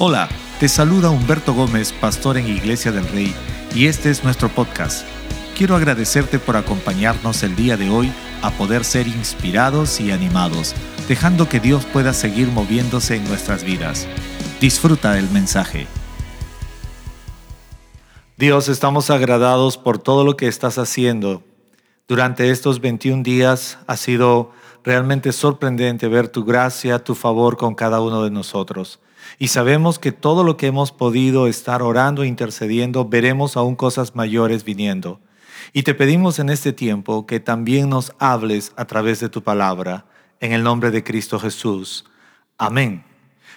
Hola, te saluda Humberto Gómez, pastor en Iglesia del Rey, y este es nuestro podcast. Quiero agradecerte por acompañarnos el día de hoy a poder ser inspirados y animados, dejando que Dios pueda seguir moviéndose en nuestras vidas. Disfruta el mensaje. Dios, estamos agradados por todo lo que estás haciendo. Durante estos 21 días ha sido realmente sorprendente ver tu gracia, tu favor con cada uno de nosotros. Y sabemos que todo lo que hemos podido estar orando e intercediendo, veremos aún cosas mayores viniendo. Y te pedimos en este tiempo que también nos hables a través de tu palabra, en el nombre de Cristo Jesús. Amén.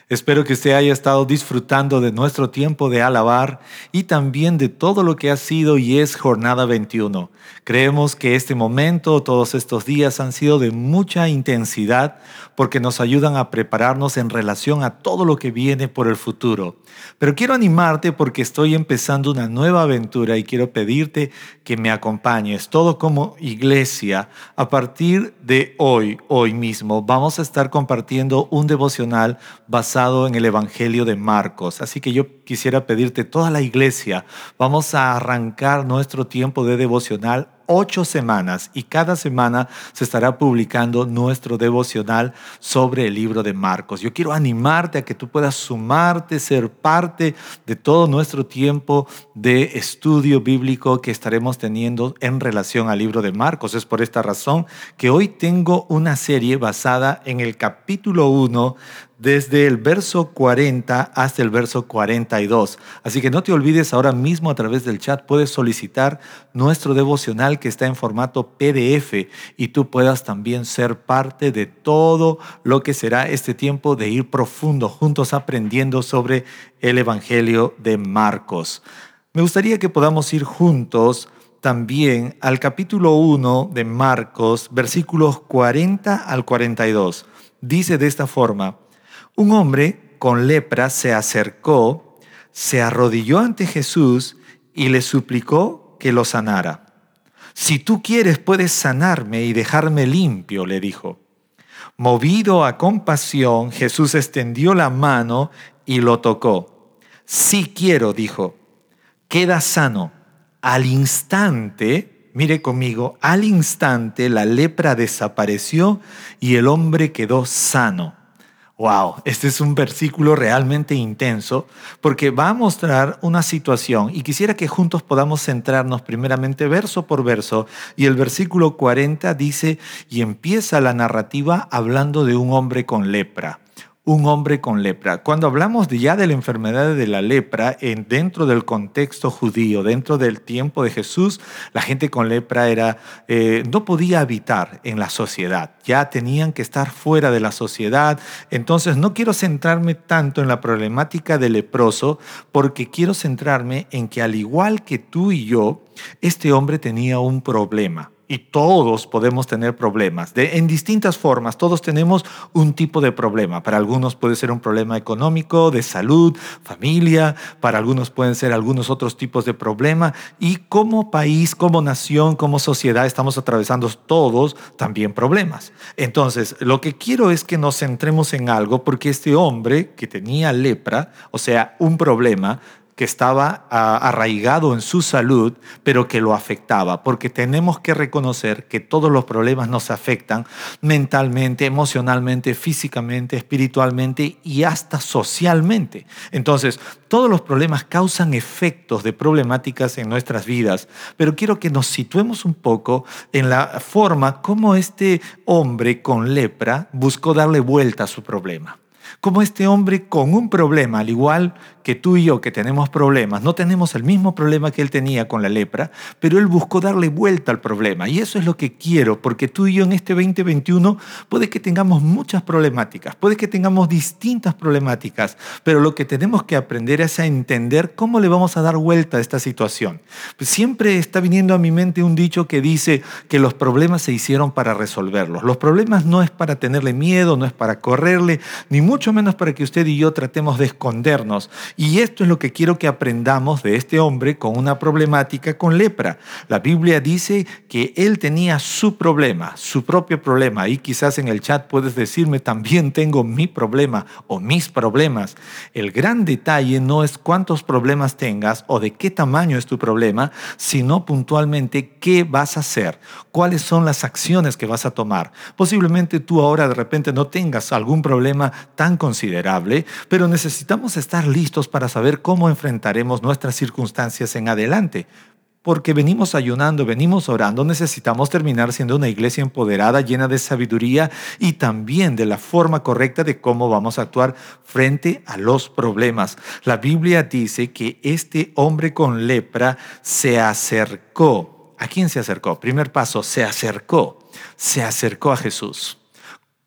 Espero que usted haya estado disfrutando de nuestro tiempo de alabar y también de todo lo que ha sido y es Jornada 21. Creemos que este momento, todos estos días han sido de mucha intensidad porque nos ayudan a prepararnos en relación a todo lo que viene por el futuro. Pero quiero animarte porque estoy empezando una nueva aventura y quiero pedirte que me acompañes, todo como iglesia. A partir de hoy, hoy mismo, vamos a estar compartiendo un devocional basado en el Evangelio de Marcos. Así que yo quisiera pedirte, toda la iglesia, vamos a arrancar nuestro tiempo de devocional ocho semanas y cada semana se estará publicando nuestro devocional sobre el libro de Marcos. Yo quiero animarte a que tú puedas sumarte, ser parte de todo nuestro tiempo de estudio bíblico que estaremos teniendo en relación al libro de Marcos. Es por esta razón que hoy tengo una serie basada en el capítulo 1 desde el verso 40 hasta el verso 42. Así que no te olvides ahora mismo a través del chat puedes solicitar nuestro devocional que está en formato PDF y tú puedas también ser parte de todo lo que será este tiempo de ir profundo juntos aprendiendo sobre el Evangelio de Marcos. Me gustaría que podamos ir juntos también al capítulo 1 de Marcos, versículos 40 al 42. Dice de esta forma, un hombre con lepra se acercó, se arrodilló ante Jesús y le suplicó que lo sanara. Si tú quieres, puedes sanarme y dejarme limpio, le dijo. Movido a compasión, Jesús extendió la mano y lo tocó. Sí quiero, dijo. Queda sano. Al instante, mire conmigo, al instante la lepra desapareció y el hombre quedó sano. Wow, este es un versículo realmente intenso porque va a mostrar una situación y quisiera que juntos podamos centrarnos primeramente verso por verso y el versículo 40 dice y empieza la narrativa hablando de un hombre con lepra un hombre con lepra. Cuando hablamos ya de la enfermedad de la lepra, en, dentro del contexto judío, dentro del tiempo de Jesús, la gente con lepra era, eh, no podía habitar en la sociedad, ya tenían que estar fuera de la sociedad. Entonces no quiero centrarme tanto en la problemática del leproso, porque quiero centrarme en que al igual que tú y yo, este hombre tenía un problema y todos podemos tener problemas, de, en distintas formas, todos tenemos un tipo de problema. Para algunos puede ser un problema económico, de salud, familia, para algunos pueden ser algunos otros tipos de problema y como país, como nación, como sociedad estamos atravesando todos también problemas. Entonces, lo que quiero es que nos centremos en algo porque este hombre que tenía lepra, o sea, un problema, que estaba ah, arraigado en su salud, pero que lo afectaba, porque tenemos que reconocer que todos los problemas nos afectan mentalmente, emocionalmente, físicamente, espiritualmente y hasta socialmente. Entonces, todos los problemas causan efectos de problemáticas en nuestras vidas, pero quiero que nos situemos un poco en la forma como este hombre con lepra buscó darle vuelta a su problema. Como este hombre con un problema, al igual que tú y yo que tenemos problemas, no tenemos el mismo problema que él tenía con la lepra, pero él buscó darle vuelta al problema. Y eso es lo que quiero, porque tú y yo en este 2021 puede que tengamos muchas problemáticas, puede que tengamos distintas problemáticas, pero lo que tenemos que aprender es a entender cómo le vamos a dar vuelta a esta situación. Siempre está viniendo a mi mente un dicho que dice que los problemas se hicieron para resolverlos. Los problemas no es para tenerle miedo, no es para correrle, ni mucho mucho menos para que usted y yo tratemos de escondernos. Y esto es lo que quiero que aprendamos de este hombre con una problemática con lepra. La Biblia dice que él tenía su problema, su propio problema. Y quizás en el chat puedes decirme, también tengo mi problema o mis problemas. El gran detalle no es cuántos problemas tengas o de qué tamaño es tu problema, sino puntualmente qué vas a hacer, cuáles son las acciones que vas a tomar. Posiblemente tú ahora de repente no tengas algún problema tan considerable, pero necesitamos estar listos para saber cómo enfrentaremos nuestras circunstancias en adelante porque venimos ayunando, venimos orando, necesitamos terminar siendo una iglesia empoderada, llena de sabiduría y también de la forma correcta de cómo vamos a actuar frente a los problemas. La Biblia dice que este hombre con lepra se acercó. ¿A quién se acercó? Primer paso, se acercó. Se acercó a Jesús.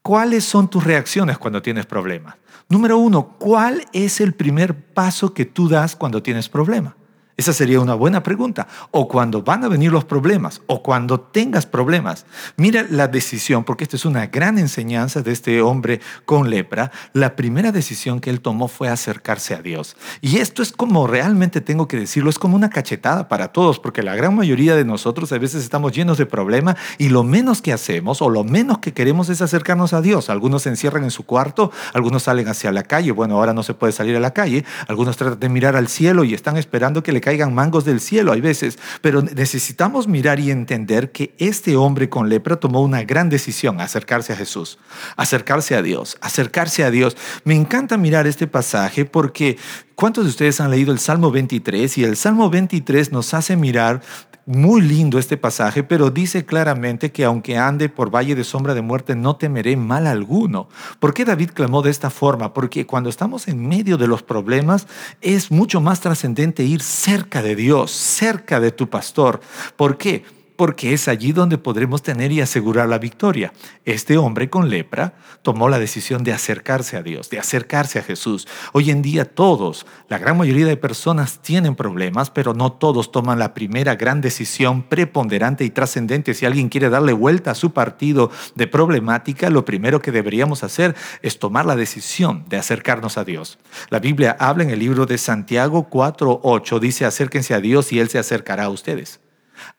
¿Cuáles son tus reacciones cuando tienes problemas? Número uno, ¿cuál es el primer paso que tú das cuando tienes problemas? Esa sería una buena pregunta. O cuando van a venir los problemas, o cuando tengas problemas. Mira la decisión, porque esta es una gran enseñanza de este hombre con lepra. La primera decisión que él tomó fue acercarse a Dios. Y esto es como realmente tengo que decirlo, es como una cachetada para todos, porque la gran mayoría de nosotros a veces estamos llenos de problemas y lo menos que hacemos o lo menos que queremos es acercarnos a Dios. Algunos se encierran en su cuarto, algunos salen hacia la calle. Bueno, ahora no se puede salir a la calle. Algunos tratan de mirar al cielo y están esperando que le caiga caigan mangos del cielo, hay veces, pero necesitamos mirar y entender que este hombre con lepra tomó una gran decisión, acercarse a Jesús, acercarse a Dios, acercarse a Dios. Me encanta mirar este pasaje porque ¿cuántos de ustedes han leído el Salmo 23? Y el Salmo 23 nos hace mirar muy lindo este pasaje, pero dice claramente que aunque ande por valle de sombra de muerte, no temeré mal alguno. ¿Por qué David clamó de esta forma? Porque cuando estamos en medio de los problemas, es mucho más trascendente ir cerca de Dios, cerca de tu pastor. ¿Por qué? Porque es allí donde podremos tener y asegurar la victoria. Este hombre con lepra tomó la decisión de acercarse a Dios, de acercarse a Jesús. Hoy en día todos, la gran mayoría de personas tienen problemas, pero no todos toman la primera gran decisión preponderante y trascendente. Si alguien quiere darle vuelta a su partido de problemática, lo primero que deberíamos hacer es tomar la decisión de acercarnos a Dios. La Biblia habla en el libro de Santiago 4.8, dice acérquense a Dios y Él se acercará a ustedes.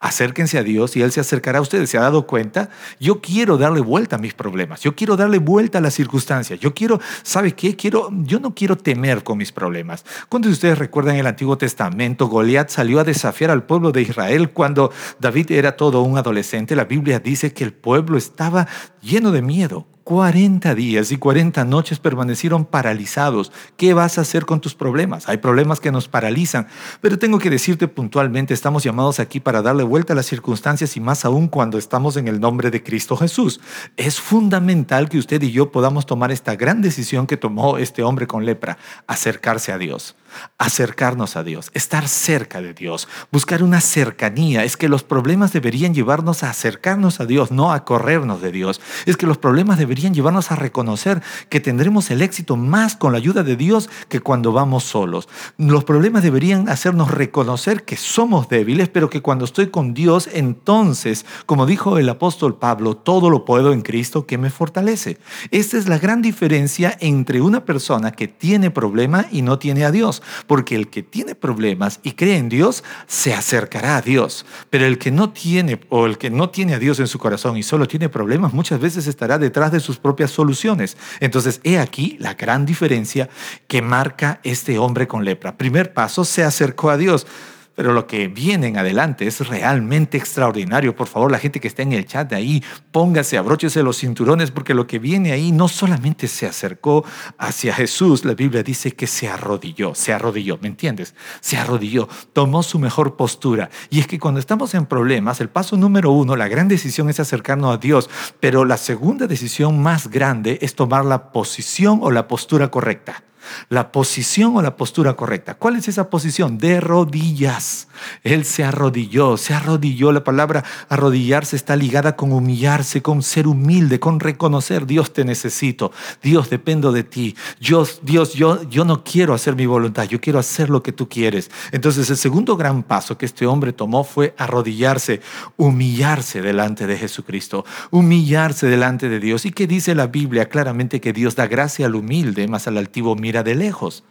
Acérquense a Dios y Él se acercará a ustedes. ¿Se ha dado cuenta? Yo quiero darle vuelta a mis problemas. Yo quiero darle vuelta a las circunstancias. Yo quiero, ¿sabe qué? Quiero, yo no quiero temer con mis problemas. ¿Cuántos de ustedes recuerdan el Antiguo Testamento? Goliat salió a desafiar al pueblo de Israel cuando David era todo un adolescente. La Biblia dice que el pueblo estaba lleno de miedo. 40 días y 40 noches permanecieron paralizados. ¿Qué vas a hacer con tus problemas? Hay problemas que nos paralizan, pero tengo que decirte puntualmente, estamos llamados aquí para darle vuelta a las circunstancias y más aún cuando estamos en el nombre de Cristo Jesús. Es fundamental que usted y yo podamos tomar esta gran decisión que tomó este hombre con lepra, acercarse a Dios acercarnos a Dios, estar cerca de Dios, buscar una cercanía. Es que los problemas deberían llevarnos a acercarnos a Dios, no a corrernos de Dios. Es que los problemas deberían llevarnos a reconocer que tendremos el éxito más con la ayuda de Dios que cuando vamos solos. Los problemas deberían hacernos reconocer que somos débiles, pero que cuando estoy con Dios, entonces, como dijo el apóstol Pablo, todo lo puedo en Cristo que me fortalece. Esta es la gran diferencia entre una persona que tiene problema y no tiene a Dios porque el que tiene problemas y cree en Dios se acercará a Dios, pero el que no tiene o el que no tiene a Dios en su corazón y solo tiene problemas muchas veces estará detrás de sus propias soluciones. Entonces, he aquí la gran diferencia que marca este hombre con lepra. Primer paso, se acercó a Dios. Pero lo que viene en adelante es realmente extraordinario. Por favor, la gente que está en el chat de ahí, póngase, abróchese los cinturones, porque lo que viene ahí no solamente se acercó hacia Jesús, la Biblia dice que se arrodilló, se arrodilló, ¿me entiendes? Se arrodilló, tomó su mejor postura. Y es que cuando estamos en problemas, el paso número uno, la gran decisión es acercarnos a Dios, pero la segunda decisión más grande es tomar la posición o la postura correcta. La posición o la postura correcta. ¿Cuál es esa posición? De rodillas. Él se arrodilló, se arrodilló. La palabra arrodillarse está ligada con humillarse, con ser humilde, con reconocer, Dios te necesito, Dios dependo de ti. Dios, Dios, yo, yo no quiero hacer mi voluntad, yo quiero hacer lo que tú quieres. Entonces el segundo gran paso que este hombre tomó fue arrodillarse, humillarse delante de Jesucristo, humillarse delante de Dios. ¿Y qué dice la Biblia? Claramente que Dios da gracia al humilde, más al altivo de lejos.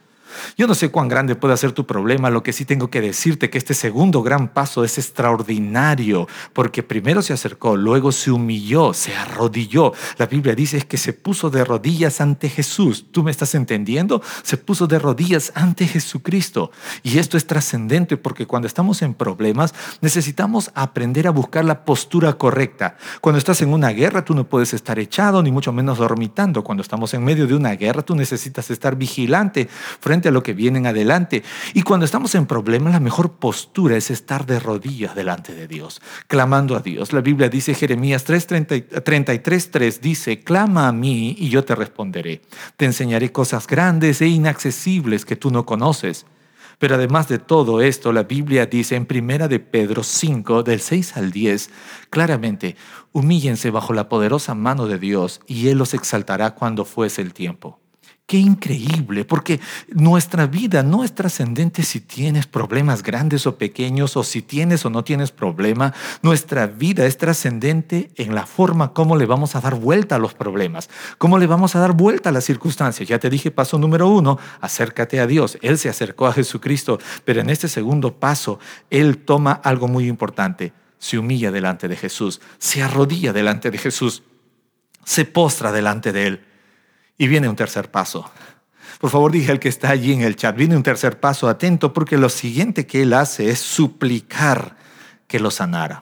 Yo no sé cuán grande puede ser tu problema, lo que sí tengo que decirte que este segundo gran paso es extraordinario, porque primero se acercó, luego se humilló, se arrodilló. La Biblia dice que se puso de rodillas ante Jesús. ¿Tú me estás entendiendo? Se puso de rodillas ante Jesucristo. Y esto es trascendente porque cuando estamos en problemas necesitamos aprender a buscar la postura correcta. Cuando estás en una guerra tú no puedes estar echado ni mucho menos dormitando. Cuando estamos en medio de una guerra tú necesitas estar vigilante frente a lo que vienen adelante. Y cuando estamos en problemas, la mejor postura es estar de rodillas delante de Dios, clamando a Dios. La Biblia dice, Jeremías 33.3 dice, clama a mí y yo te responderé. Te enseñaré cosas grandes e inaccesibles que tú no conoces. Pero además de todo esto, la Biblia dice en Primera de Pedro 5, del 6 al 10, claramente, humíllense bajo la poderosa mano de Dios y Él los exaltará cuando fuese el tiempo. Qué increíble, porque nuestra vida no es trascendente si tienes problemas grandes o pequeños o si tienes o no tienes problema. Nuestra vida es trascendente en la forma como le vamos a dar vuelta a los problemas, cómo le vamos a dar vuelta a las circunstancias. Ya te dije, paso número uno, acércate a Dios. Él se acercó a Jesucristo, pero en este segundo paso, Él toma algo muy importante. Se humilla delante de Jesús, se arrodilla delante de Jesús, se postra delante de Él y viene un tercer paso. Por favor, dije al que está allí en el chat, viene un tercer paso, atento, porque lo siguiente que él hace es suplicar que lo sanara.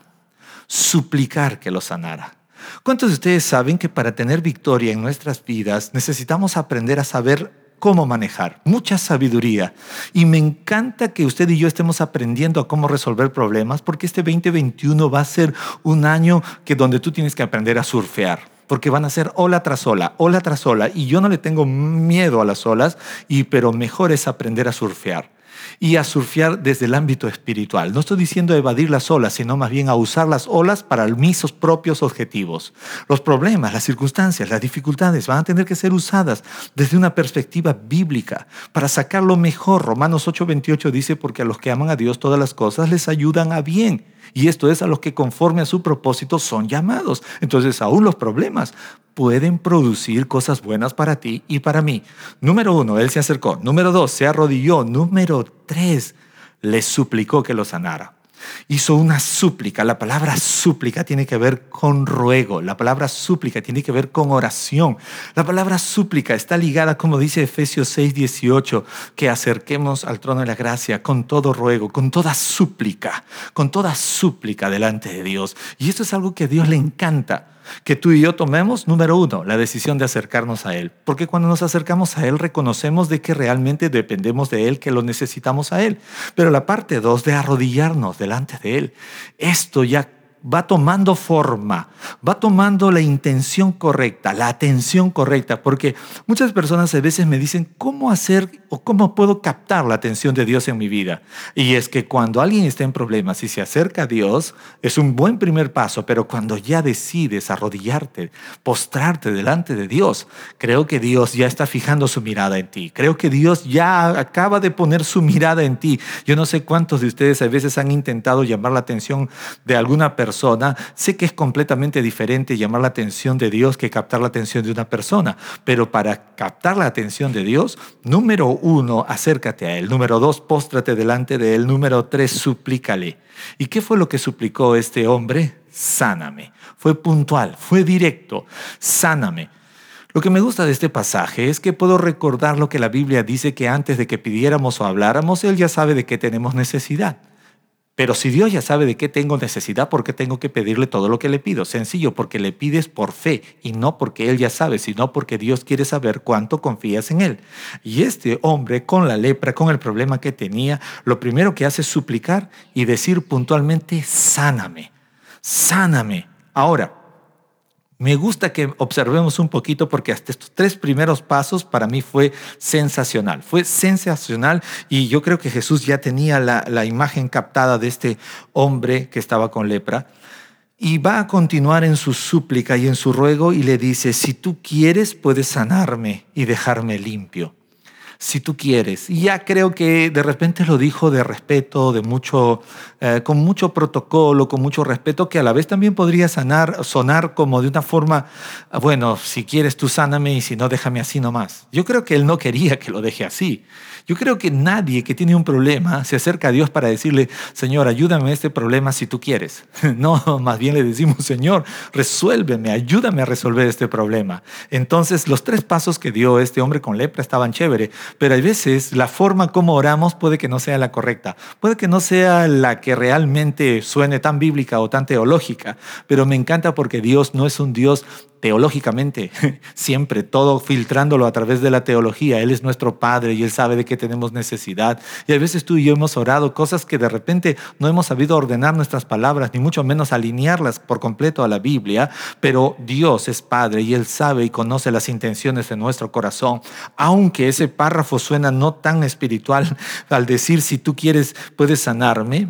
Suplicar que lo sanara. ¿Cuántos de ustedes saben que para tener victoria en nuestras vidas necesitamos aprender a saber cómo manejar, mucha sabiduría. Y me encanta que usted y yo estemos aprendiendo a cómo resolver problemas, porque este 2021 va a ser un año que donde tú tienes que aprender a surfear porque van a ser ola tras ola, ola tras ola, y yo no le tengo miedo a las olas, y, pero mejor es aprender a surfear y a surfear desde el ámbito espiritual. No estoy diciendo evadir las olas, sino más bien a usar las olas para mis propios objetivos. Los problemas, las circunstancias, las dificultades van a tener que ser usadas desde una perspectiva bíblica para sacar lo mejor. Romanos 8:28 dice, porque a los que aman a Dios todas las cosas les ayudan a bien y esto es a los que conforme a su propósito son llamados. Entonces aún los problemas pueden producir cosas buenas para ti y para mí. Número uno, él se acercó. Número dos, se arrodilló. Número tres, le suplicó que lo sanara hizo una súplica. La palabra súplica tiene que ver con ruego. La palabra súplica tiene que ver con oración. La palabra súplica está ligada, como dice Efesios 6, 18, que acerquemos al trono de la gracia con todo ruego, con toda súplica, con toda súplica delante de Dios. Y esto es algo que a Dios le encanta que tú y yo tomemos, número uno, la decisión de acercarnos a Él. Porque cuando nos acercamos a Él, reconocemos de que realmente dependemos de Él, que lo necesitamos a Él. Pero la parte dos, de arrodillarnos delante de Él, esto ya va tomando forma, va tomando la intención correcta, la atención correcta, porque muchas personas a veces me dicen, ¿cómo hacer o cómo puedo captar la atención de Dios en mi vida? Y es que cuando alguien está en problemas y se acerca a Dios, es un buen primer paso, pero cuando ya decides arrodillarte, postrarte delante de Dios, creo que Dios ya está fijando su mirada en ti, creo que Dios ya acaba de poner su mirada en ti. Yo no sé cuántos de ustedes a veces han intentado llamar la atención de alguna persona, sé que es completamente diferente llamar la atención de Dios que captar la atención de una persona, pero para captar la atención de Dios, número uno, acércate a Él, número dos, póstrate delante de Él, número tres, suplícale. ¿Y qué fue lo que suplicó este hombre? Sáname. Fue puntual, fue directo, sáname. Lo que me gusta de este pasaje es que puedo recordar lo que la Biblia dice que antes de que pidiéramos o habláramos, Él ya sabe de qué tenemos necesidad. Pero si Dios ya sabe de qué tengo necesidad, ¿por qué tengo que pedirle todo lo que le pido? Sencillo, porque le pides por fe y no porque Él ya sabe, sino porque Dios quiere saber cuánto confías en Él. Y este hombre con la lepra, con el problema que tenía, lo primero que hace es suplicar y decir puntualmente, sáname, sáname. Ahora, Me gusta que observemos un poquito porque hasta estos tres primeros pasos para mí fue sensacional, fue sensacional y yo creo que Jesús ya tenía la, la imagen captada de este hombre que estaba con lepra y va a continuar en su súplica y en su ruego y le dice, si tú quieres puedes sanarme y dejarme limpio si tú quieres. Y ya creo que de repente lo dijo de respeto, de mucho, eh, con mucho protocolo, con mucho respeto, que a la vez también podría sonar como de una forma, bueno, si quieres tú sáname y si no, déjame así nomás. Yo creo que él no quería que lo deje así. Yo creo que nadie que tiene un problema se acerca a Dios para decirle, Señor, ayúdame a este problema si tú quieres. No, más bien le decimos, Señor, resuélveme, ayúdame a resolver este problema. Entonces, los tres pasos que dio este hombre con lepra estaban chévere, pero a veces la forma como oramos puede que no sea la correcta, puede que no sea la que realmente suene tan bíblica o tan teológica, pero me encanta porque Dios no es un Dios teológicamente, siempre, todo filtrándolo a través de la teología. Él es nuestro Padre y Él sabe de qué tenemos necesidad. Y a veces tú y yo hemos orado cosas que de repente no hemos sabido ordenar nuestras palabras, ni mucho menos alinearlas por completo a la Biblia, pero Dios es Padre y Él sabe y conoce las intenciones de nuestro corazón. Aunque ese párrafo suena no tan espiritual al decir, si tú quieres, puedes sanarme,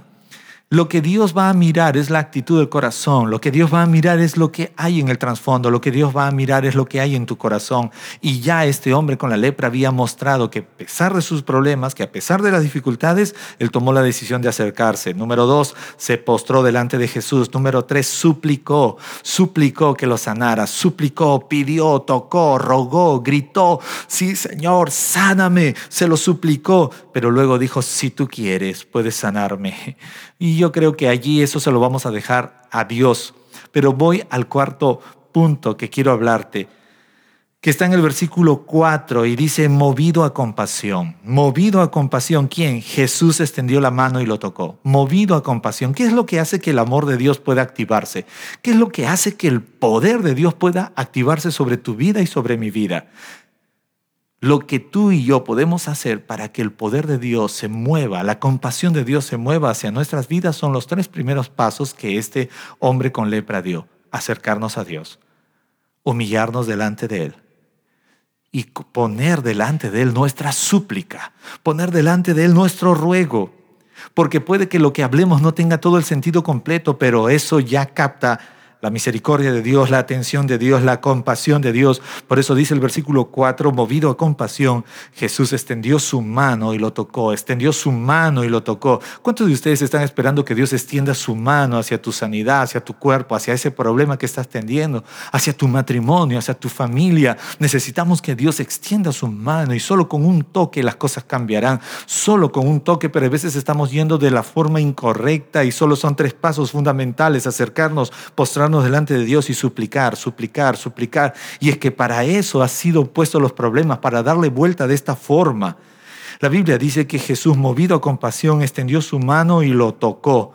lo que Dios va a mirar es la actitud del corazón, lo que Dios va a mirar es lo que hay en el trasfondo, lo que Dios va a mirar es lo que hay en tu corazón. Y ya este hombre con la lepra había mostrado que a pesar de sus problemas, que a pesar de las dificultades, él tomó la decisión de acercarse. Número dos, se postró delante de Jesús. Número tres, suplicó, suplicó que lo sanara, suplicó, pidió, tocó, rogó, gritó, sí Señor, sáname, se lo suplicó, pero luego dijo, si tú quieres, puedes sanarme. Y yo creo que allí eso se lo vamos a dejar a Dios. Pero voy al cuarto punto que quiero hablarte, que está en el versículo 4 y dice, movido a compasión. Movido a compasión, ¿quién? Jesús extendió la mano y lo tocó. Movido a compasión. ¿Qué es lo que hace que el amor de Dios pueda activarse? ¿Qué es lo que hace que el poder de Dios pueda activarse sobre tu vida y sobre mi vida? Lo que tú y yo podemos hacer para que el poder de Dios se mueva, la compasión de Dios se mueva hacia nuestras vidas son los tres primeros pasos que este hombre con lepra dio. Acercarnos a Dios, humillarnos delante de Él y poner delante de Él nuestra súplica, poner delante de Él nuestro ruego. Porque puede que lo que hablemos no tenga todo el sentido completo, pero eso ya capta la misericordia de Dios, la atención de Dios, la compasión de Dios. Por eso dice el versículo 4, movido a compasión, Jesús extendió su mano y lo tocó, extendió su mano y lo tocó. ¿Cuántos de ustedes están esperando que Dios extienda su mano hacia tu sanidad, hacia tu cuerpo, hacia ese problema que estás tendiendo, hacia tu matrimonio, hacia tu familia? Necesitamos que Dios extienda su mano y solo con un toque las cosas cambiarán, solo con un toque, pero a veces estamos yendo de la forma incorrecta y solo son tres pasos fundamentales, acercarnos, postrarnos delante de Dios y suplicar, suplicar, suplicar. Y es que para eso ha sido puesto los problemas, para darle vuelta de esta forma. La Biblia dice que Jesús, movido a compasión, extendió su mano y lo tocó.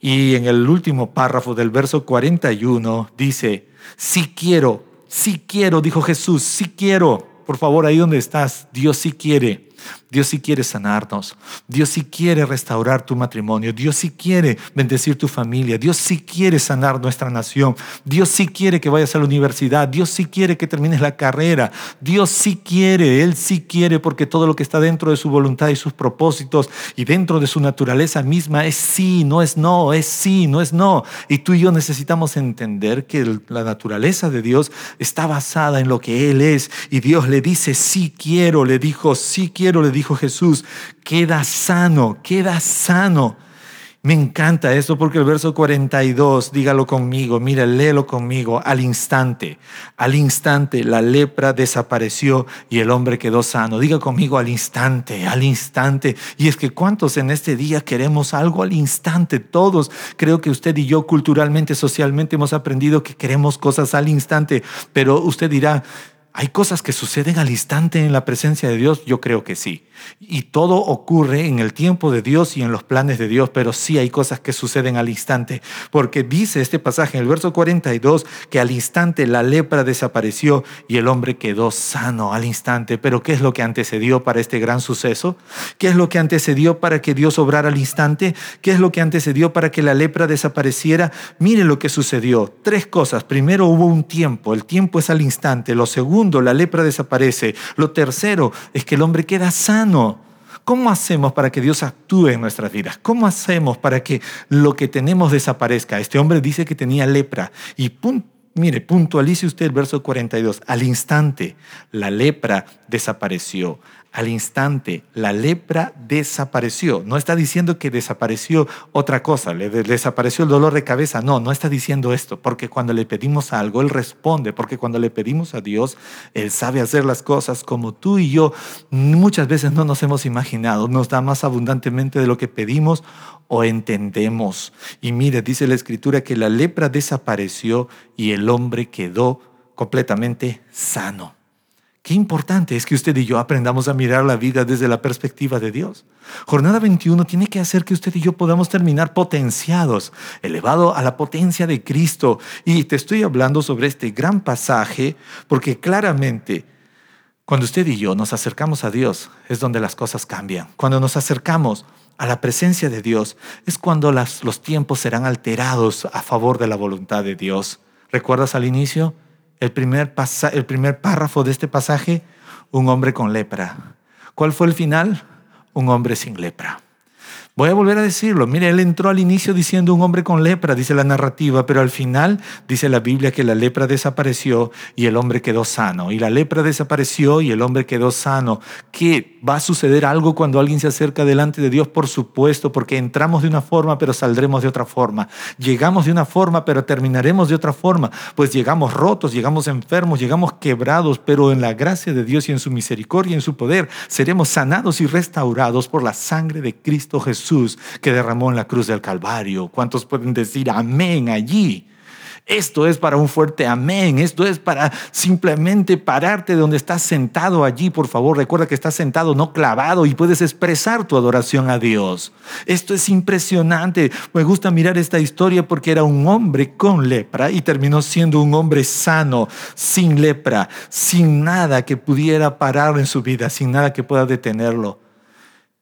Y en el último párrafo del verso 41 dice, si quiero, si quiero, dijo Jesús, si quiero. Por favor, ahí donde estás, Dios sí quiere. Dios sí quiere sanarnos. Dios sí quiere restaurar tu matrimonio. Dios sí quiere bendecir tu familia. Dios sí quiere sanar nuestra nación. Dios sí quiere que vayas a la universidad. Dios sí quiere que termines la carrera. Dios sí quiere, Él sí quiere porque todo lo que está dentro de su voluntad y sus propósitos y dentro de su naturaleza misma es sí, no es no, es sí, no es no. Y tú y yo necesitamos entender que la naturaleza de Dios está basada en lo que Él es. Y Dios le dice, sí quiero, le dijo, sí quiero le dijo Jesús, queda sano, queda sano. Me encanta esto porque el verso 42, dígalo conmigo, mira, léelo conmigo, al instante, al instante la lepra desapareció y el hombre quedó sano. Diga conmigo al instante, al instante. Y es que cuántos en este día queremos algo al instante, todos. Creo que usted y yo culturalmente, socialmente hemos aprendido que queremos cosas al instante, pero usted dirá, ¿Hay cosas que suceden al instante en la presencia de Dios? Yo creo que sí. Y todo ocurre en el tiempo de Dios y en los planes de Dios, pero sí hay cosas que suceden al instante. Porque dice este pasaje en el verso 42 que al instante la lepra desapareció y el hombre quedó sano al instante. Pero ¿qué es lo que antecedió para este gran suceso? ¿Qué es lo que antecedió para que Dios obrara al instante? ¿Qué es lo que antecedió para que la lepra desapareciera? Mire lo que sucedió. Tres cosas. Primero hubo un tiempo. El tiempo es al instante. Lo segundo, la lepra desaparece. Lo tercero es que el hombre queda sano. ¿Cómo hacemos para que Dios actúe en nuestras vidas? ¿Cómo hacemos para que lo que tenemos desaparezca? Este hombre dice que tenía lepra y mire, puntualice usted el verso 42. Al instante la lepra desapareció al instante la lepra desapareció. No está diciendo que desapareció otra cosa, le desapareció el dolor de cabeza. No, no está diciendo esto, porque cuando le pedimos algo, Él responde, porque cuando le pedimos a Dios, Él sabe hacer las cosas como tú y yo muchas veces no nos hemos imaginado. Nos da más abundantemente de lo que pedimos o entendemos. Y mire, dice la escritura que la lepra desapareció y el hombre quedó completamente sano. Qué importante es que usted y yo aprendamos a mirar la vida desde la perspectiva de Dios. Jornada 21 tiene que hacer que usted y yo podamos terminar potenciados, elevado a la potencia de Cristo. Y te estoy hablando sobre este gran pasaje porque claramente cuando usted y yo nos acercamos a Dios es donde las cosas cambian. Cuando nos acercamos a la presencia de Dios es cuando los tiempos serán alterados a favor de la voluntad de Dios. ¿Recuerdas al inicio? El primer, párrafo de este pasaje, un hombre con lepra. ¿Cuál fue el final? Un hombre sin lepra. Voy a volver a decirlo. Mire, él entró al inicio diciendo un hombre con lepra, dice la narrativa, pero al final dice la Biblia que la lepra desapareció y el hombre quedó sano. Y la lepra desapareció y el hombre quedó sano. ¿Qué? ¿Va a suceder algo cuando alguien se acerca delante de Dios? Por supuesto, porque entramos de una forma, pero saldremos de otra forma. Llegamos de una forma, pero terminaremos de otra forma. Pues llegamos rotos, llegamos enfermos, llegamos quebrados, pero en la gracia de Dios y en su misericordia y en su poder seremos sanados y restaurados por la sangre de Cristo Jesús Jesús que derramó en la cruz del Calvario. ¿Cuántos pueden decir amén allí? Esto es para un fuerte amén. Esto es para simplemente pararte donde estás sentado allí. Por favor, recuerda que estás sentado, no clavado, y puedes expresar tu adoración a Dios. Esto es impresionante. Me gusta mirar esta historia porque era un hombre con lepra y terminó siendo un hombre sano, sin lepra, sin nada que pudiera parar en su vida, sin nada que pueda detenerlo.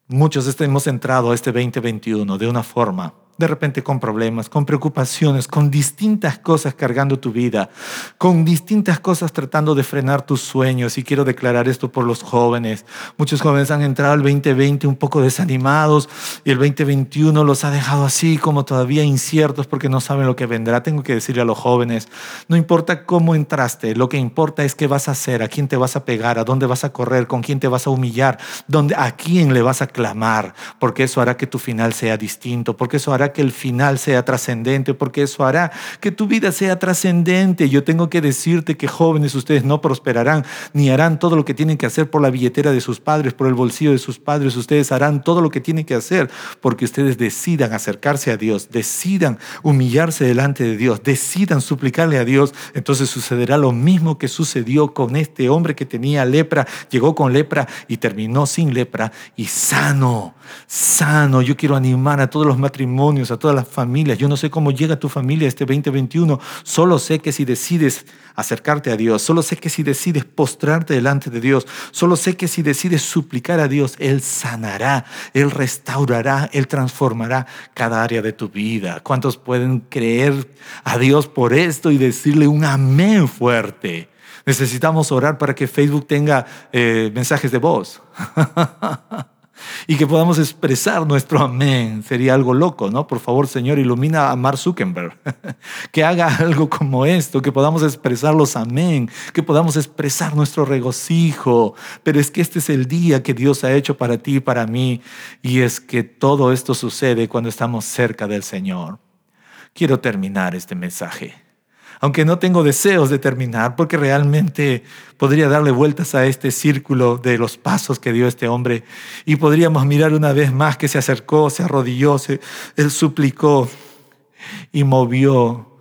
Muchos hemos entrado a este 2021 de una forma de repente con problemas, con preocupaciones, con distintas cosas cargando tu vida, con distintas cosas tratando de frenar tus sueños. Y quiero declarar esto por los jóvenes. Muchos jóvenes han entrado al 2020 un poco desanimados y el 2021 los ha dejado así como todavía inciertos porque no saben lo que vendrá. Tengo que decirle a los jóvenes, no importa cómo entraste, lo que importa es qué vas a hacer, a quién te vas a pegar, a dónde vas a correr, con quién te vas a humillar, dónde, a quién le vas a clamar, porque eso hará que tu final sea distinto, porque eso hará que el final sea trascendente, porque eso hará que tu vida sea trascendente. Yo tengo que decirte que jóvenes ustedes no prosperarán ni harán todo lo que tienen que hacer por la billetera de sus padres, por el bolsillo de sus padres. Ustedes harán todo lo que tienen que hacer porque ustedes decidan acercarse a Dios, decidan humillarse delante de Dios, decidan suplicarle a Dios. Entonces sucederá lo mismo que sucedió con este hombre que tenía lepra, llegó con lepra y terminó sin lepra y sano, sano. Yo quiero animar a todos los matrimonios a todas las familias. Yo no sé cómo llega tu familia este 2021. Solo sé que si decides acercarte a Dios, solo sé que si decides postrarte delante de Dios, solo sé que si decides suplicar a Dios, Él sanará, Él restaurará, Él transformará cada área de tu vida. ¿Cuántos pueden creer a Dios por esto y decirle un amén fuerte? Necesitamos orar para que Facebook tenga eh, mensajes de voz. y que podamos expresar nuestro amén. Sería algo loco, ¿no? Por favor, Señor, ilumina a Mark Zuckerberg, que haga algo como esto, que podamos expresar los amén, que podamos expresar nuestro regocijo. Pero es que este es el día que Dios ha hecho para ti y para mí, y es que todo esto sucede cuando estamos cerca del Señor. Quiero terminar este mensaje aunque no tengo deseos de terminar, porque realmente podría darle vueltas a este círculo de los pasos que dio este hombre. Y podríamos mirar una vez más que se acercó, se arrodilló, se, él suplicó y movió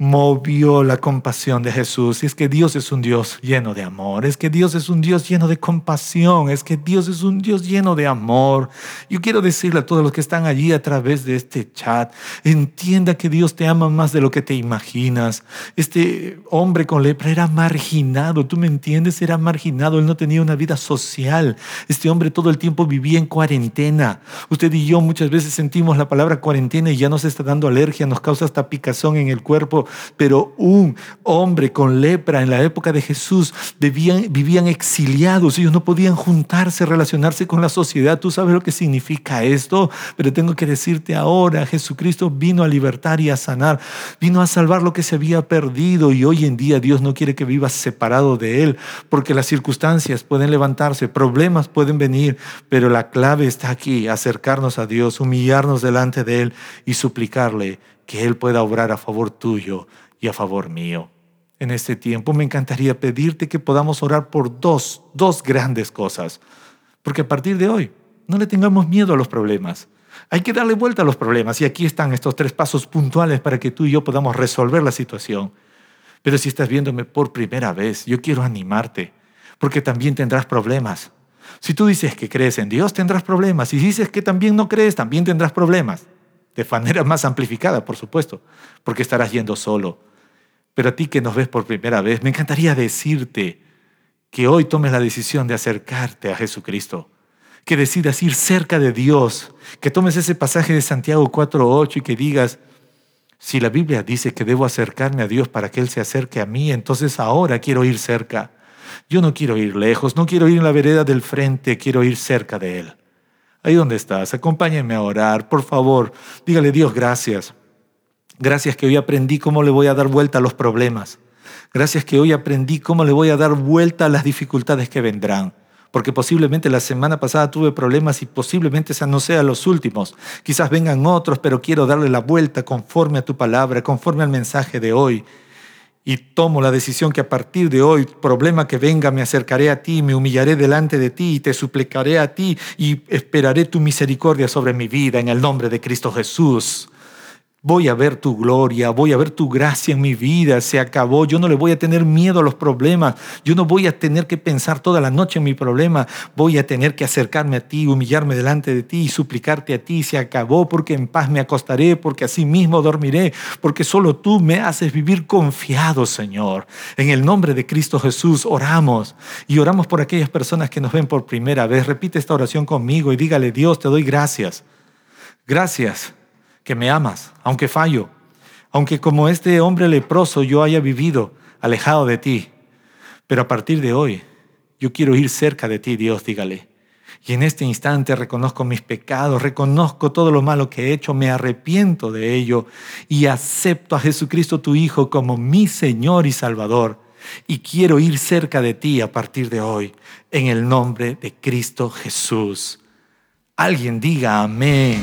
movió la compasión de Jesús. Es que Dios es un Dios lleno de amor, es que Dios es un Dios lleno de compasión, es que Dios es un Dios lleno de amor. Yo quiero decirle a todos los que están allí a través de este chat, entienda que Dios te ama más de lo que te imaginas. Este hombre con lepra era marginado, tú me entiendes, era marginado, él no tenía una vida social. Este hombre todo el tiempo vivía en cuarentena. Usted y yo muchas veces sentimos la palabra cuarentena y ya nos está dando alergia, nos causa hasta picazón en el cuerpo pero un hombre con lepra en la época de Jesús vivían, exiliados, ellos no podían juntarse, relacionarse con la sociedad. Tú sabes lo que significa esto, pero tengo que decirte ahora, Jesucristo vino a libertar y a sanar, vino a salvar lo que se había perdido y hoy en día Dios no quiere que vivas separado de Él, porque las circunstancias pueden levantarse, problemas pueden venir, pero la clave está aquí, acercarnos a Dios, humillarnos delante de Él y suplicarle que Él pueda obrar a favor tuyo y a favor mío. En este tiempo me encantaría pedirte que podamos orar por dos, dos grandes cosas, porque a partir de hoy no le tengamos miedo a los problemas. Hay que darle vuelta a los problemas y aquí están estos tres pasos puntuales para que tú y yo podamos resolver la situación. Pero si estás viéndome por primera vez, yo quiero animarte, porque también tendrás problemas. Si tú dices que crees en Dios, tendrás problemas. Si dices que también no crees, también tendrás problemas de manera más amplificada, por supuesto, porque estarás yendo solo. Pero a ti que nos ves por primera vez, me encantaría decirte que hoy tomes la decisión de acercarte a Jesucristo, que decidas ir cerca de Dios, que tomes ese pasaje de Santiago 4.8 y que digas, si la Biblia dice que debo acercarme a Dios para que Él se acerque a mí, entonces ahora quiero ir cerca. Yo no quiero ir lejos, no quiero ir en la vereda del frente, quiero ir cerca de Él. Ahí donde estás, acompáñenme a orar, por favor. Dígale, Dios, gracias. Gracias que hoy aprendí cómo le voy a dar vuelta a los problemas. Gracias que hoy aprendí cómo le voy a dar vuelta a las dificultades que vendrán. Porque posiblemente la semana pasada tuve problemas y posiblemente esa no sea los últimos. Quizás vengan otros, pero quiero darle la vuelta conforme a tu palabra, conforme al mensaje de hoy y tomo la decisión que a partir de hoy, problema que venga, me acercaré a ti, me humillaré delante de ti y te suplicaré a ti y esperaré tu misericordia sobre mi vida en el nombre de Cristo Jesús. Voy a ver tu gloria, voy a ver tu gracia en mi vida. Se acabó. Yo no le voy a tener miedo a los problemas. Yo no voy a tener que pensar toda la noche en mi problema. Voy a tener que acercarme a ti, humillarme delante de ti y suplicarte a ti. Se acabó porque en paz me acostaré, porque así mismo dormiré, porque solo tú me haces vivir confiado, Señor. En el nombre de Cristo Jesús oramos y oramos por aquellas personas que nos ven por primera vez. Repite esta oración conmigo y dígale, Dios, te doy gracias. Gracias que me amas, aunque fallo, aunque como este hombre leproso yo haya vivido alejado de ti. Pero a partir de hoy, yo quiero ir cerca de ti, Dios, dígale. Y en este instante reconozco mis pecados, reconozco todo lo malo que he hecho, me arrepiento de ello y acepto a Jesucristo tu Hijo como mi Señor y Salvador. Y quiero ir cerca de ti a partir de hoy, en el nombre de Cristo Jesús. Alguien diga amén.